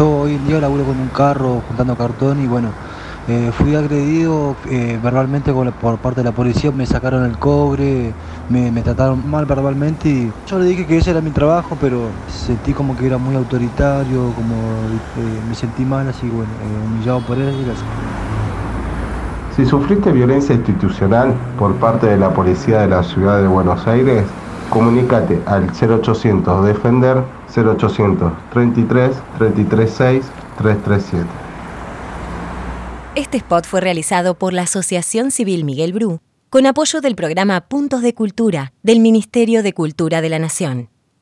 Yo hoy en día laburo con un carro juntando cartón y bueno, eh, fui agredido eh, verbalmente por parte de la policía, me sacaron el cobre, me, trataron mal verbalmente y yo le dije que ese era mi trabajo, pero sentí como que era muy autoritario, como eh, me sentí mal, así bueno, humillado por él. Si sufriste violencia institucional por parte de la policía de la ciudad de Buenos Aires, comunícate al 0800 Defender 0800 33 336 337. Este spot fue realizado por la Asociación Civil Miguel Bru con apoyo del programa Puntos de Cultura del Ministerio de Cultura de la Nación.